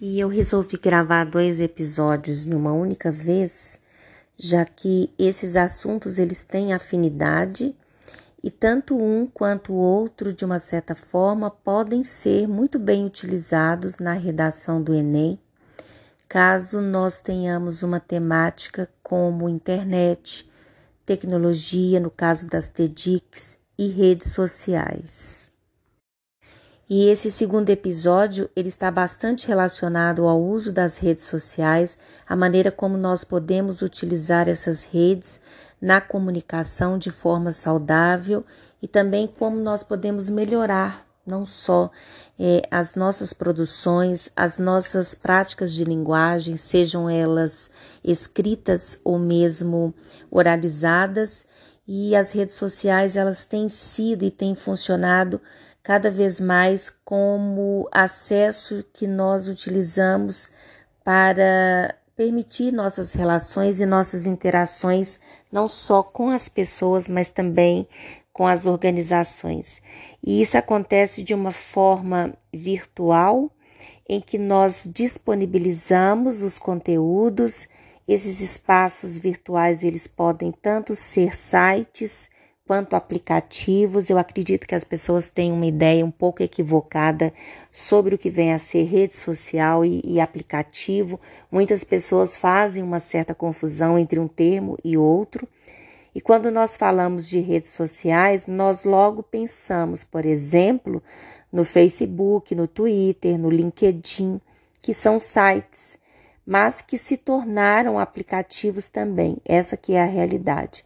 E eu resolvi gravar dois episódios numa única vez, já que esses assuntos eles têm afinidade e tanto um quanto o outro, de uma certa forma, podem ser muito bem utilizados na redação do Enem, caso nós tenhamos uma temática como internet, tecnologia, no caso das TEDx, e redes sociais. E esse segundo episódio, ele está bastante relacionado ao uso das redes sociais, a maneira como nós podemos utilizar essas redes na comunicação de forma saudável e também como nós podemos melhorar não só é, as nossas produções, as nossas práticas de linguagem, sejam elas escritas ou mesmo oralizadas, e as redes sociais elas têm sido e têm funcionado cada vez mais como acesso que nós utilizamos para permitir nossas relações e nossas interações não só com as pessoas, mas também com as organizações. E isso acontece de uma forma virtual, em que nós disponibilizamos os conteúdos. Esses espaços virtuais eles podem tanto ser sites, quanto aplicativos. Eu acredito que as pessoas têm uma ideia um pouco equivocada sobre o que vem a ser rede social e, e aplicativo. Muitas pessoas fazem uma certa confusão entre um termo e outro. E quando nós falamos de redes sociais, nós logo pensamos, por exemplo, no Facebook, no Twitter, no LinkedIn, que são sites, mas que se tornaram aplicativos também. Essa que é a realidade.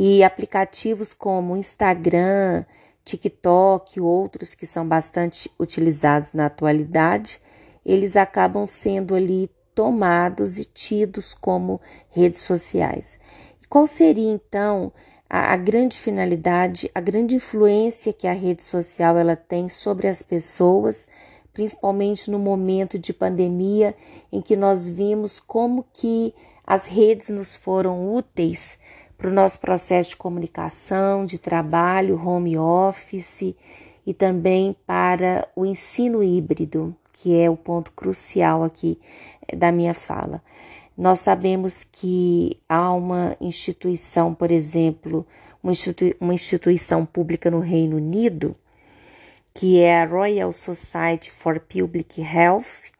E aplicativos como Instagram, TikTok, outros que são bastante utilizados na atualidade, eles acabam sendo ali tomados e tidos como redes sociais. E qual seria então a, a, grande finalidade, a grande influência que a rede social ela tem sobre as pessoas, principalmente no momento de pandemia em que nós vimos como que as redes nos foram úteis para o nosso processo de comunicação, de trabalho, home office e também para o ensino híbrido, que é o ponto crucial aqui eh, da minha fala. Nós sabemos que há uma instituição, por exemplo, uma, institui uma instituição pública no Reino Unido, que é a Royal Society for Public Health,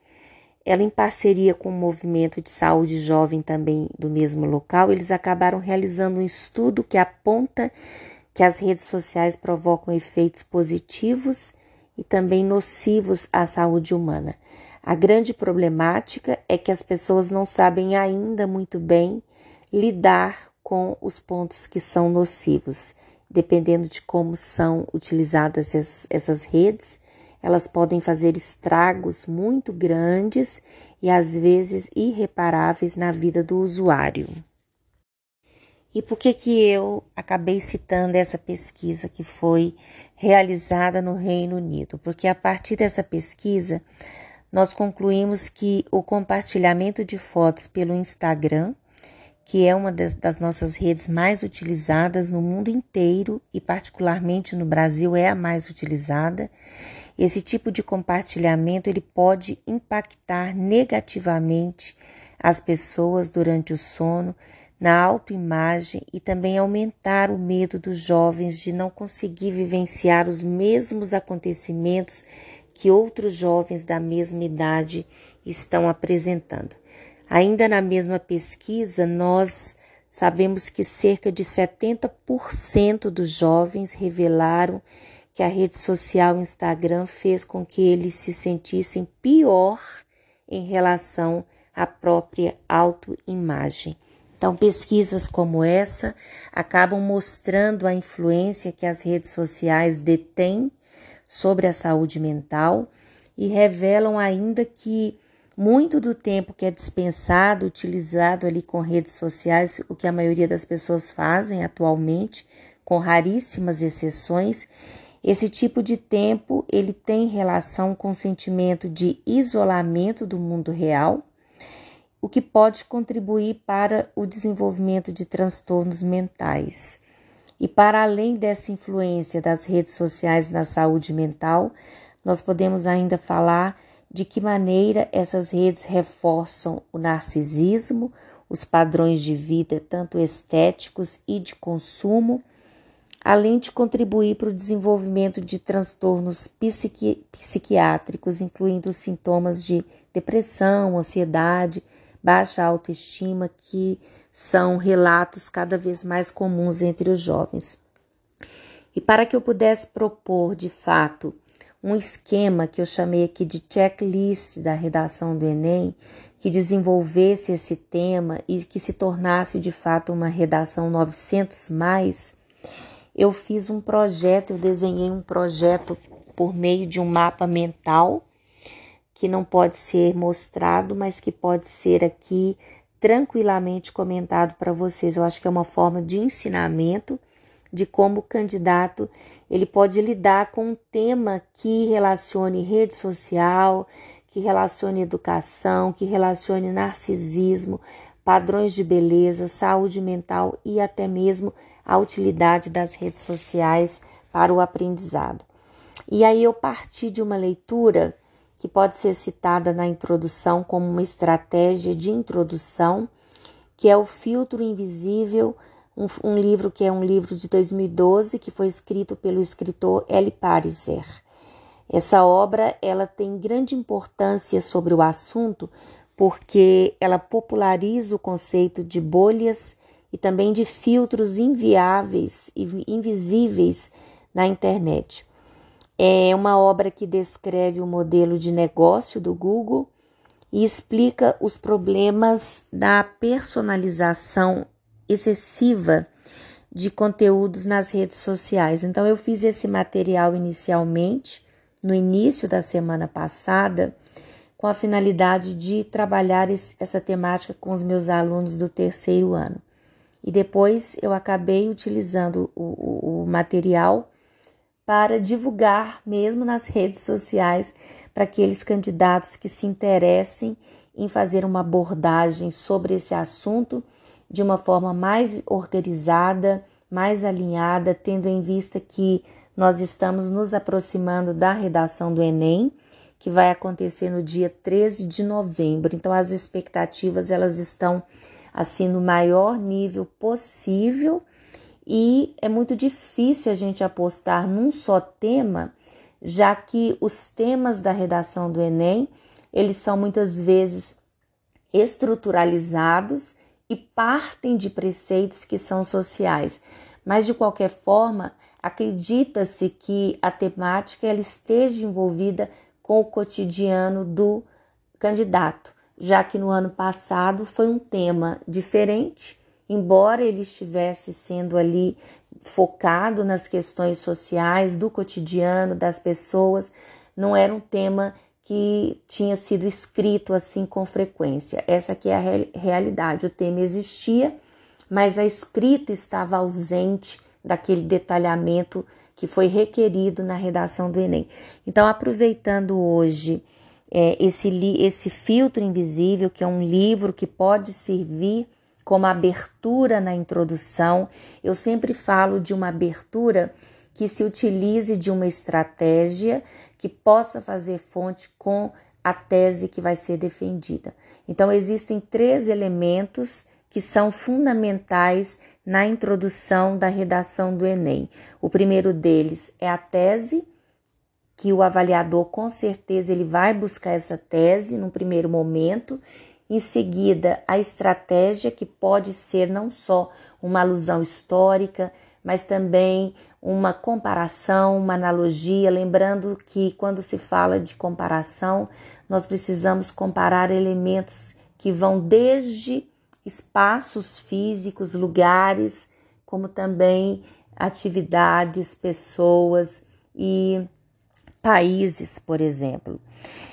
ela em parceria com o movimento de saúde jovem também do mesmo local, eles acabaram realizando um estudo que aponta que as redes sociais provocam efeitos positivos e também nocivos à saúde humana. A grande problemática é que as pessoas não sabem ainda muito bem lidar com os pontos que são nocivos. Dependendo de como são utilizadas essas redes, elas podem fazer estragos muito grandes e às vezes irreparáveis na vida do usuário. E por que que eu acabei citando essa pesquisa que foi realizada no Reino Unido? Porque a partir dessa pesquisa nós concluímos que o compartilhamento de fotos pelo Instagram, que é uma das nossas redes mais utilizadas no mundo inteiro e particularmente no Brasil é a mais utilizada, esse tipo de compartilhamento ele pode impactar negativamente as pessoas durante o sono, na autoimagem e também aumentar o medo dos jovens de não conseguir vivenciar os mesmos acontecimentos que outros jovens da mesma idade estão apresentando. Ainda na mesma pesquisa, nós sabemos que cerca de 70% dos jovens revelaram que a rede social Instagram fez com que eles se sentissem pior em relação à própria autoimagem. Então, pesquisas como essa acabam mostrando a influência que as redes sociais detêm sobre a saúde mental e revelam ainda que muito do tempo que é dispensado, utilizado ali com redes sociais, o que a maioria das pessoas fazem atualmente, com raríssimas exceções, esse tipo de tempo ele tem relação com o sentimento de isolamento do mundo real, o que pode contribuir para o desenvolvimento de transtornos mentais. E para além dessa influência das redes sociais na saúde mental, nós podemos ainda falar de que maneira essas redes reforçam o narcisismo, os padrões de vida, tanto estéticos e de consumo, além de contribuir para o desenvolvimento de transtornos psiqui psiquiátricos, incluindo sintomas de depressão, ansiedade, baixa autoestima, que são relatos cada vez mais comuns entre os jovens. E para que eu pudesse propor de fato um esquema que eu chamei aqui de checklist da redação do Enem, que desenvolvesse esse tema e que se tornasse de fato uma redação 900 mais, eu fiz um projeto, eu desenhei um projeto por meio de um mapa mental que não pode ser mostrado, mas que pode ser aqui tranquilamente comentado para vocês. Eu acho que é uma forma de ensinamento de como o candidato ele pode lidar com um tema que relacione rede social, que relacione educação, que relacione narcisismo, padrões de beleza, saúde mental e até mesmo a utilidade das redes sociais para o aprendizado. E aí eu parti de uma leitura que pode ser citada na introdução como uma estratégia de introdução, que é o filtro invisível um, um livro que é um livro de 2012 que foi escrito pelo escritor Eli Pariser. Essa obra ela tem grande importância sobre o assunto porque ela populariza o conceito de bolhas e também de filtros inviáveis e invisíveis na internet. É uma obra que descreve o modelo de negócio do Google e explica os problemas da personalização excessiva de conteúdos nas redes sociais. Então, eu fiz esse material inicialmente, no início da semana passada, com a finalidade de trabalhar essa temática com os meus alunos do terceiro ano. E depois eu acabei utilizando o, o, o material para divulgar mesmo nas redes sociais para aqueles candidatos que se interessem em fazer uma abordagem sobre esse assunto de uma forma mais organizada, mais alinhada, tendo em vista que nós estamos nos aproximando da redação do Enem, que vai acontecer no dia 13 de novembro. Então as expectativas elas estão assim no maior nível possível e é muito difícil a gente apostar num só tema, já que os temas da redação do Enem, eles são muitas vezes estruturalizados e partem de preceitos que são sociais. Mas de qualquer forma, acredita-se que a temática ela esteja envolvida com o cotidiano do candidato, já que no ano passado foi um tema diferente, embora ele estivesse sendo ali focado nas questões sociais do cotidiano das pessoas, não era um tema que tinha sido escrito assim com frequência. Essa aqui é a realidade. O tema existia, mas a escrita estava ausente daquele detalhamento que foi requerido na redação do Enem. Então, aproveitando hoje é, esse, esse filtro invisível, que é um livro que pode servir como abertura na introdução, eu sempre falo de uma abertura que se utilize de uma estratégia que possa fazer fonte com a tese que vai ser defendida. Então, existem três elementos que são fundamentais na introdução da redação do Enem. O primeiro deles é a tese, que o avaliador com certeza ele vai buscar essa tese no primeiro momento. Em seguida, a estratégia, que pode ser não só uma alusão histórica, mas também uma comparação, uma analogia, lembrando que quando se fala de comparação, nós precisamos comparar elementos que vão desde espaços físicos, lugares, como também atividades, pessoas e países, por exemplo.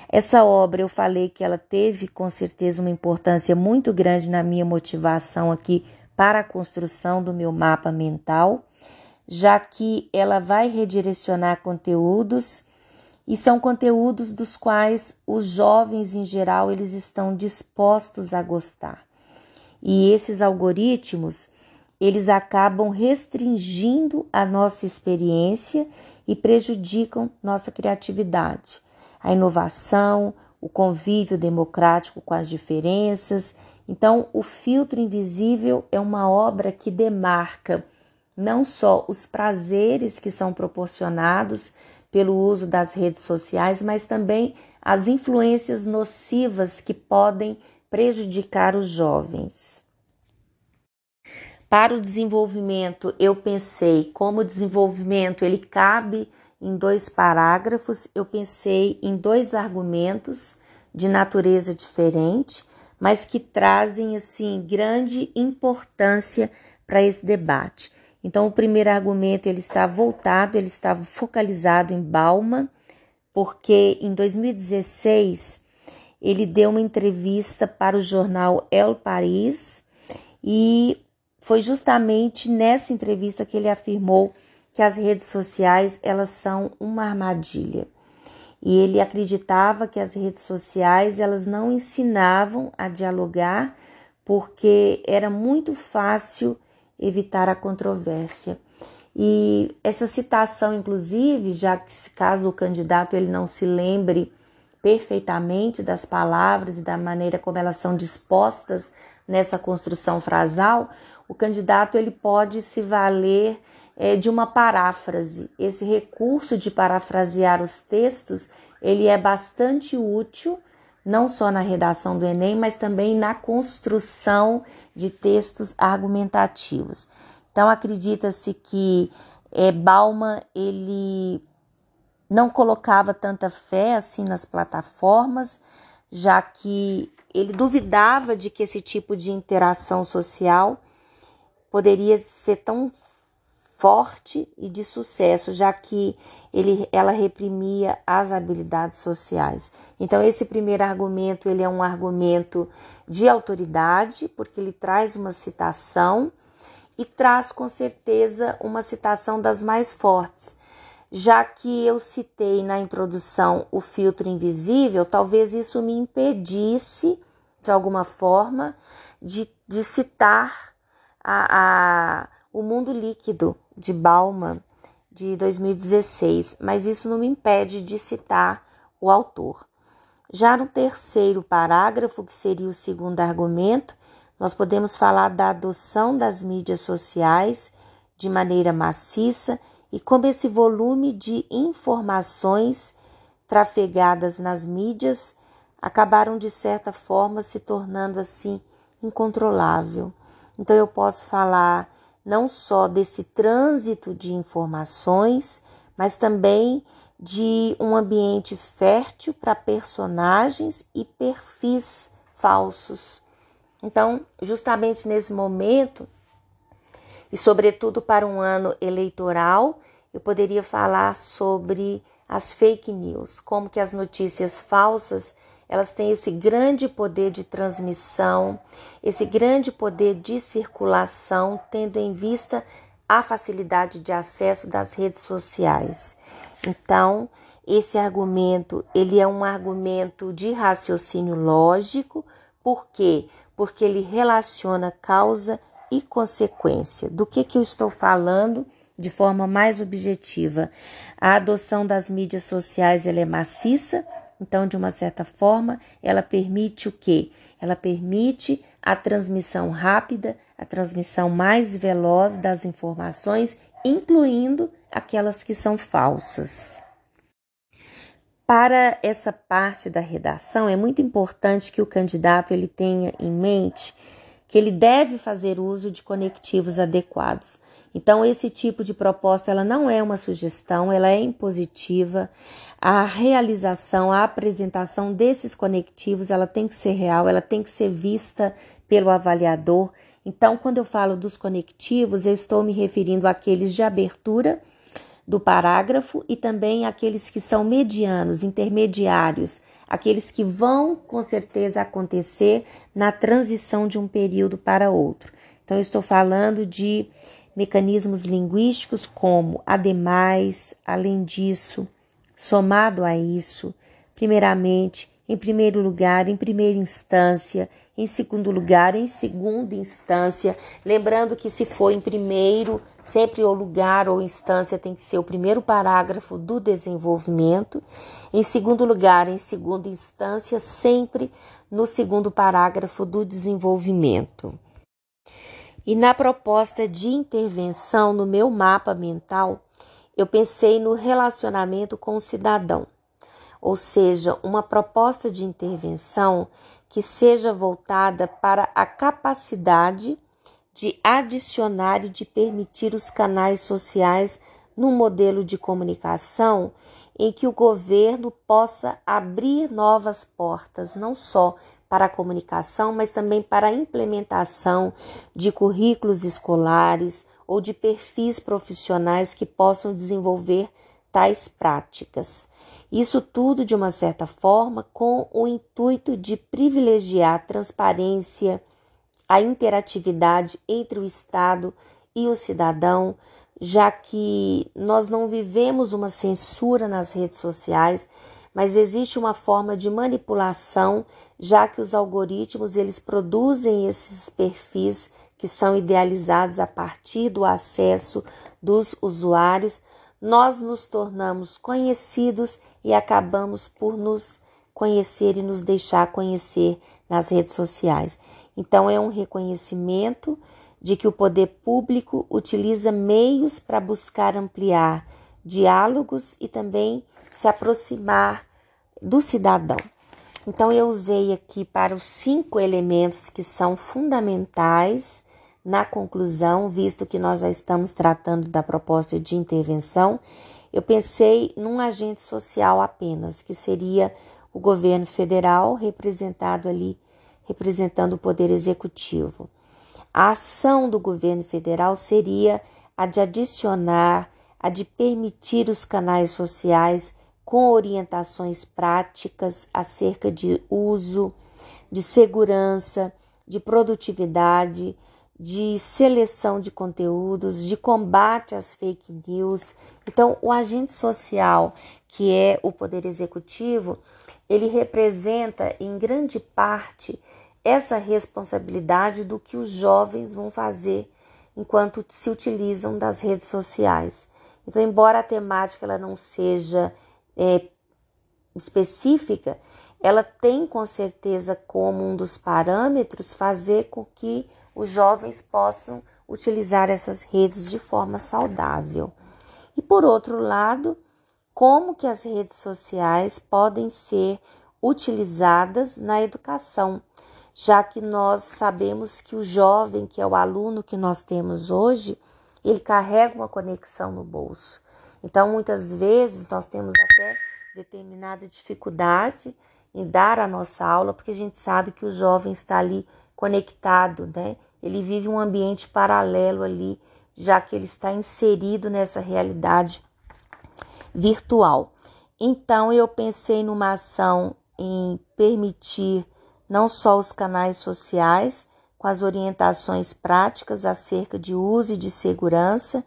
Essa obra eu falei que ela teve com certeza uma importância muito grande na minha motivação aqui para a construção do meu mapa mental já que ela vai redirecionar conteúdos e são conteúdos dos quais os jovens em geral eles estão dispostos a gostar. E esses algoritmos, eles acabam restringindo a nossa experiência e prejudicam nossa criatividade, a inovação, o convívio democrático com as diferenças. Então, o filtro invisível é uma obra que demarca não só os prazeres que são proporcionados pelo uso das redes sociais, mas também as influências nocivas que podem prejudicar os jovens. Para o desenvolvimento, eu pensei como o desenvolvimento ele cabe em dois parágrafos, eu pensei em dois argumentos de natureza diferente, mas que trazem assim grande importância para esse debate. Então, o primeiro argumento ele está voltado, ele estava focalizado em Bauman, porque em 2016 ele deu uma entrevista para o jornal El País e foi justamente nessa entrevista que ele afirmou que as redes sociais elas são uma armadilha. E ele acreditava que as redes sociais elas não ensinavam a dialogar porque era muito fácil evitar a controvérsia. E essa citação, inclusive, já que caso o candidato ele não se lembre perfeitamente das palavras e da maneira como elas são dispostas nessa construção frasal, o candidato ele pode se valer é, de uma paráfrase. Esse recurso de parafrasear os textos ele é bastante útil não só na redação do Enem, mas também na construção de textos argumentativos. Então acredita-se que é, Bauman ele não colocava tanta fé assim nas plataformas, já que ele duvidava de que esse tipo de interação social poderia ser tão forte e de sucesso, já que ele, ela reprimia as habilidades sociais. Então esse primeiro argumento ele é um argumento de autoridade, porque ele traz uma citação e traz com certeza uma citação das mais fortes. Já que eu citei na introdução o filtro invisível, talvez isso me impedisse, de alguma forma, de, de citar a, a o Mundo Líquido, de Bauman, de 2016, mas isso não me impede de citar o autor. Já no terceiro parágrafo, que seria o segundo argumento, nós podemos falar da adoção das mídias sociais de maneira maciça e como esse volume de informações trafegadas nas mídias acabaram de certa forma se tornando assim incontrolável. Então eu posso falar não só desse trânsito de informações, mas também de um ambiente fértil para personagens e perfis falsos. Então, justamente nesse momento, e sobretudo para um ano eleitoral, eu poderia falar sobre as fake news, como que as notícias falsas elas têm esse grande poder de transmissão, esse grande poder de circulação, tendo em vista a facilidade de acesso das redes sociais. Então, esse argumento, ele é um argumento de raciocínio lógico, por quê? Porque ele relaciona causa e consequência. Do que que eu estou falando? De forma mais objetiva, a adoção das mídias sociais ela é maciça, então, de uma certa forma, ela permite o quê? Ela permite a transmissão rápida, a transmissão mais veloz das informações, incluindo aquelas que são falsas. Para essa parte da redação, é muito importante que o candidato ele tenha em mente que ele deve fazer uso de conectivos adequados. Então, esse tipo de proposta ela não é uma sugestão, ela é impositiva. A realização, a apresentação desses conectivos, ela tem que ser real, ela tem que ser vista pelo avaliador. Então, quando eu falo dos conectivos, eu estou me referindo àqueles de abertura do parágrafo e também aqueles que são medianos, intermediários, aqueles que vão com certeza acontecer na transição de um período para outro. Então, eu estou falando de mecanismos linguísticos como ademais, além disso, somado a isso, primeiramente, em primeiro lugar, em primeira instância, em segundo lugar, em segunda instância. Lembrando que se for em primeiro, sempre o lugar ou instância tem que ser o primeiro parágrafo do desenvolvimento. Em segundo lugar, em segunda instância, sempre no segundo parágrafo do desenvolvimento. E na proposta de intervenção no meu mapa mental, eu pensei no relacionamento com o cidadão, ou seja, uma proposta de intervenção que seja voltada para a capacidade de adicionar e de permitir os canais sociais num modelo de comunicação em que o governo possa abrir novas portas, não só para a comunicação, mas também para a implementação de currículos escolares ou de perfis profissionais que possam desenvolver tais práticas. Isso tudo, de uma certa forma, com o intuito de privilegiar a transparência, a interatividade entre o Estado e o cidadão, já que nós não vivemos uma censura nas redes sociais, mas existe uma forma de manipulação, já que os algoritmos eles produzem esses perfis que são idealizados a partir do acesso dos usuários, nós nos tornamos conhecidos e acabamos por nos conhecer e nos deixar conhecer nas redes sociais. Então, é um reconhecimento de que o poder público utiliza meios para buscar ampliar diálogos e também se aproximar do cidadão. Então, eu usei aqui para os cinco elementos que são fundamentais na conclusão, visto que nós já estamos tratando da proposta de intervenção, eu pensei num agente social apenas, que seria o governo federal, representado ali, representando o poder executivo. A ação do governo federal seria a de adicionar, a de permitir os canais sociais com orientações práticas acerca de uso, de segurança, de produtividade, de seleção de conteúdos, de combate às fake news. Então, o agente social, que é o poder executivo, ele representa em grande parte essa responsabilidade do que os jovens vão fazer enquanto se utilizam das redes sociais. Então, embora a temática ela não seja é, específica, ela tem com certeza como um dos parâmetros fazer com que os jovens possam utilizar essas redes de forma saudável. E por outro lado, como que as redes sociais podem ser utilizadas na educação, já que nós sabemos que o jovem, que é o aluno que nós temos hoje, ele carrega uma conexão no bolso. Então, muitas vezes nós temos até determinada dificuldade em dar a nossa aula, porque a gente sabe que o jovem está ali conectado, né? Ele vive um ambiente paralelo ali, já que ele está inserido nessa realidade virtual. Então eu pensei numa ação em permitir não só os canais sociais, com as orientações práticas acerca de uso e de segurança,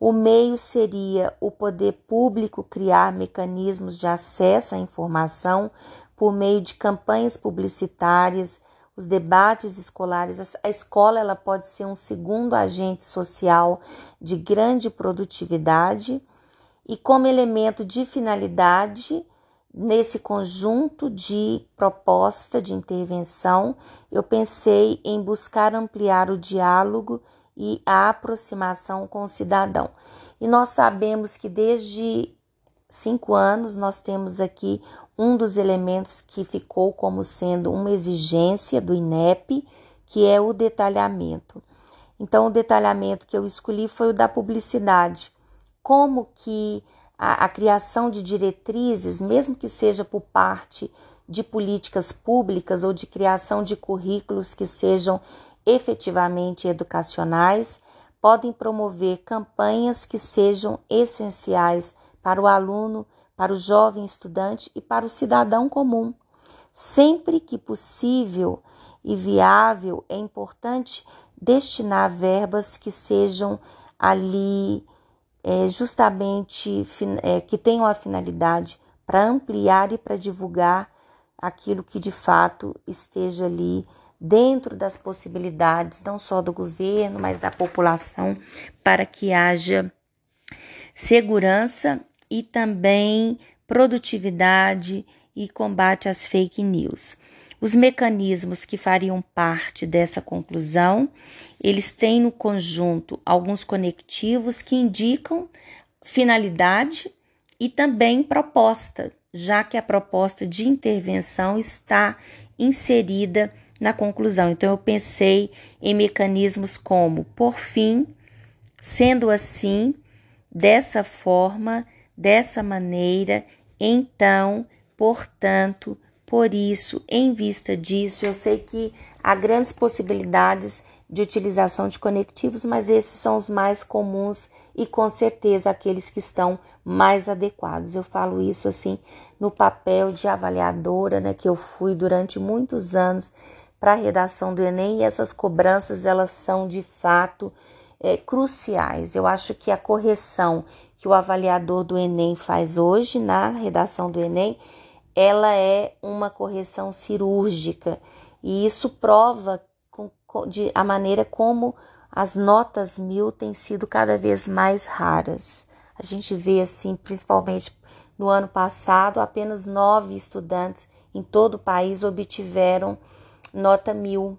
o meio seria o poder público criar mecanismos de acesso à informação por meio de campanhas publicitárias, os debates escolares. A escola ela pode ser um segundo agente social de grande produtividade e como elemento de finalidade nesse conjunto de proposta de intervenção, eu pensei em buscar ampliar o diálogo e a aproximação com o cidadão. E nós sabemos que desde cinco anos nós temos aqui um dos elementos que ficou como sendo uma exigência do INEP, que é o detalhamento. Então, o detalhamento que eu escolhi foi o da publicidade. Como que a, a criação de diretrizes, mesmo que seja por parte de políticas públicas ou de criação de currículos que sejam efetivamente educacionais podem promover campanhas que sejam essenciais para o aluno, para o jovem estudante e para o cidadão comum. Sempre que possível e viável, é importante destinar verbas que sejam ali é, justamente é, que tenham a finalidade para ampliar e para divulgar aquilo que de fato esteja ali dentro das possibilidades, não só do governo, mas da população, para que haja segurança e também produtividade e combate às fake news. Os mecanismos que fariam parte dessa conclusão, eles têm no conjunto alguns conectivos que indicam finalidade e também proposta, já que a proposta de intervenção está inserida na conclusão. Então, eu pensei em mecanismos como, por fim, sendo assim, dessa forma, dessa maneira, então, portanto, por isso, em vista disso, eu sei que há grandes possibilidades de utilização de conectivos, mas esses são os mais comuns e com certeza aqueles que estão mais adequados. Eu falo isso assim no papel de avaliadora, né, que eu fui durante muitos anos para a redação do Enem e essas cobranças elas são de fato é, cruciais. Eu acho que a correção que o avaliador do Enem faz hoje na redação do Enem, ela é uma correção cirúrgica e isso prova com, de, a maneira como as notas mil têm sido cada vez mais raras. A gente vê assim, principalmente no ano passado, apenas nove estudantes em todo o país obtiveram nota mil.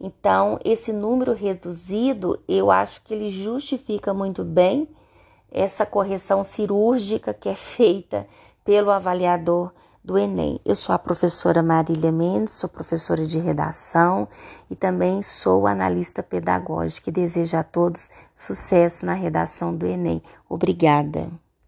Então, esse número reduzido, eu acho que ele justifica muito bem essa correção cirúrgica que é feita pelo avaliador do Enem. Eu sou a professora Marília Mendes, sou professora de redação e também sou analista pedagógica e desejo a todos sucesso na redação do Enem. Obrigada.